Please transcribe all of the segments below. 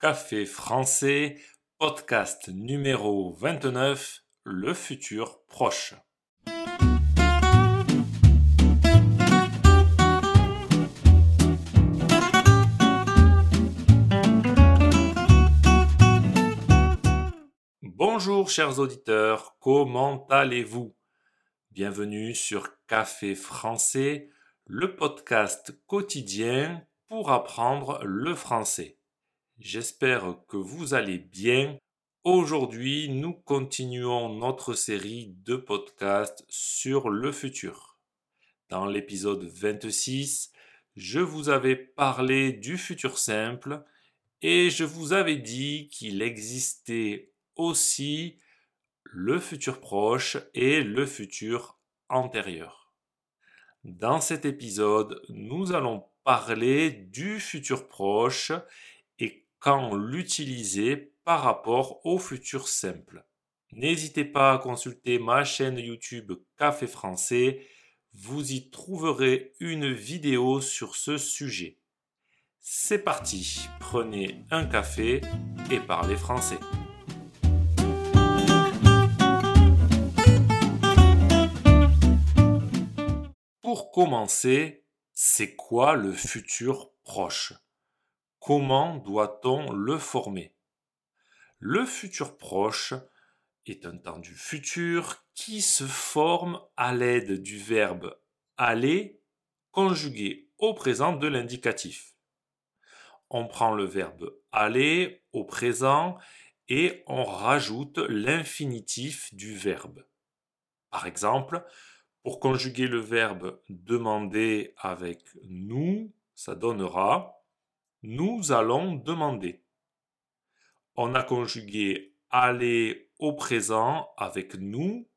Café français, podcast numéro 29, le futur proche. Bonjour chers auditeurs, comment allez-vous? Bienvenue sur Café français, le podcast quotidien pour apprendre le français. J'espère que vous allez bien. Aujourd'hui, nous continuons notre série de podcasts sur le futur. Dans l'épisode 26, je vous avais parlé du futur simple et je vous avais dit qu'il existait aussi le futur proche et le futur antérieur. Dans cet épisode, nous allons parler du futur proche quand l'utiliser par rapport au futur simple. N'hésitez pas à consulter ma chaîne YouTube Café Français, vous y trouverez une vidéo sur ce sujet. C'est parti, prenez un café et parlez français. Pour commencer, c'est quoi le futur proche? Comment doit-on le former? Le futur proche est un temps du futur qui se forme à l'aide du verbe aller conjugué au présent de l'indicatif. On prend le verbe aller au présent et on rajoute l'infinitif du verbe. Par exemple, pour conjuguer le verbe demander avec nous, ça donnera nous allons demander. On a conjugué aller au présent avec nous,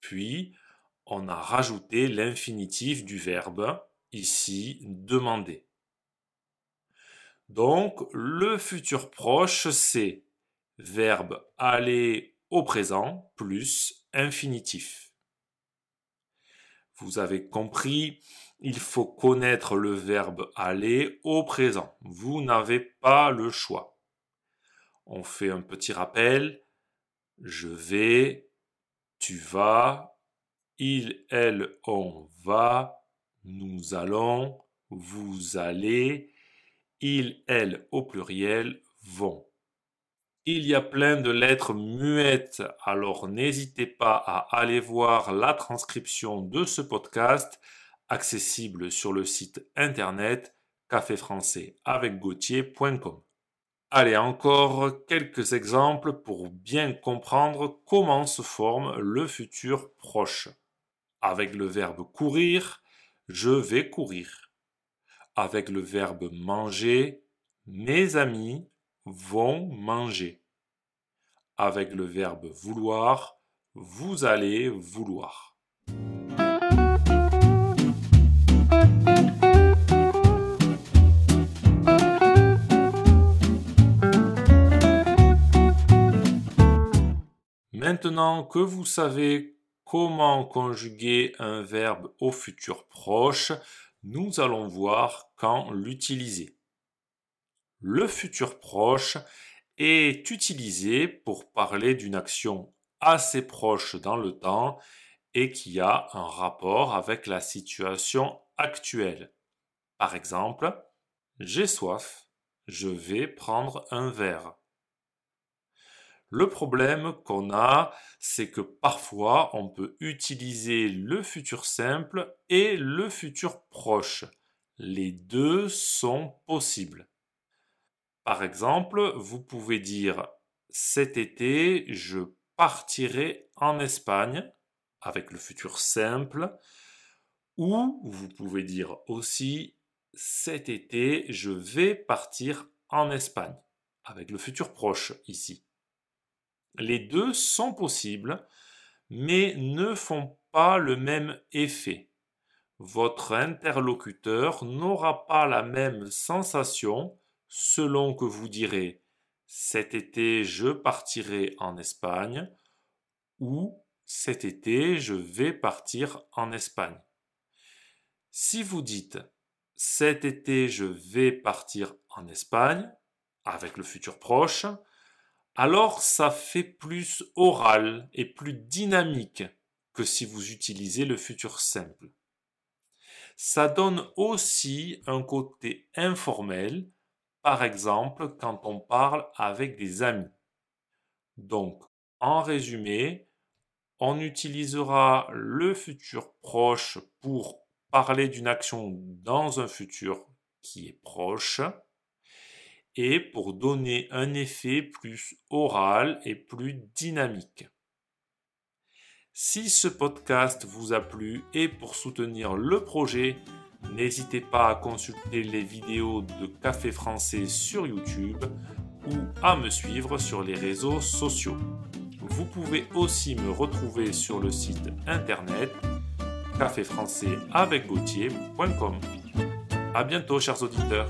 puis on a rajouté l'infinitif du verbe, ici demander. Donc le futur proche, c'est verbe aller au présent plus infinitif. Vous avez compris, il faut connaître le verbe aller au présent. Vous n'avez pas le choix. On fait un petit rappel. Je vais, tu vas, il, elle, on va, nous allons, vous allez, il, elle au pluriel vont. Il y a plein de lettres muettes, alors n'hésitez pas à aller voir la transcription de ce podcast accessible sur le site internet caféfrançais avec Allez, encore quelques exemples pour bien comprendre comment se forme le futur proche. Avec le verbe courir, je vais courir. Avec le verbe manger, mes amis vont manger. Avec le verbe vouloir, vous allez vouloir. Maintenant que vous savez comment conjuguer un verbe au futur proche, nous allons voir quand l'utiliser. Le futur proche est utilisé pour parler d'une action assez proche dans le temps et qui a un rapport avec la situation actuelle. Par exemple, j'ai soif, je vais prendre un verre. Le problème qu'on a, c'est que parfois on peut utiliser le futur simple et le futur proche. Les deux sont possibles. Par exemple, vous pouvez dire cet été, je partirai en Espagne avec le futur simple. Ou vous pouvez dire aussi cet été, je vais partir en Espagne avec le futur proche ici. Les deux sont possibles, mais ne font pas le même effet. Votre interlocuteur n'aura pas la même sensation selon que vous direz cet été je partirai en Espagne ou cet été je vais partir en Espagne. Si vous dites cet été je vais partir en Espagne, avec le futur proche, alors ça fait plus oral et plus dynamique que si vous utilisez le futur simple. Ça donne aussi un côté informel, par exemple quand on parle avec des amis. Donc, en résumé, on utilisera le futur proche pour parler d'une action dans un futur qui est proche et pour donner un effet plus oral et plus dynamique. Si ce podcast vous a plu et pour soutenir le projet, n'hésitez pas à consulter les vidéos de Café Français sur YouTube ou à me suivre sur les réseaux sociaux. Vous pouvez aussi me retrouver sur le site internet caféfrançais avec A bientôt chers auditeurs.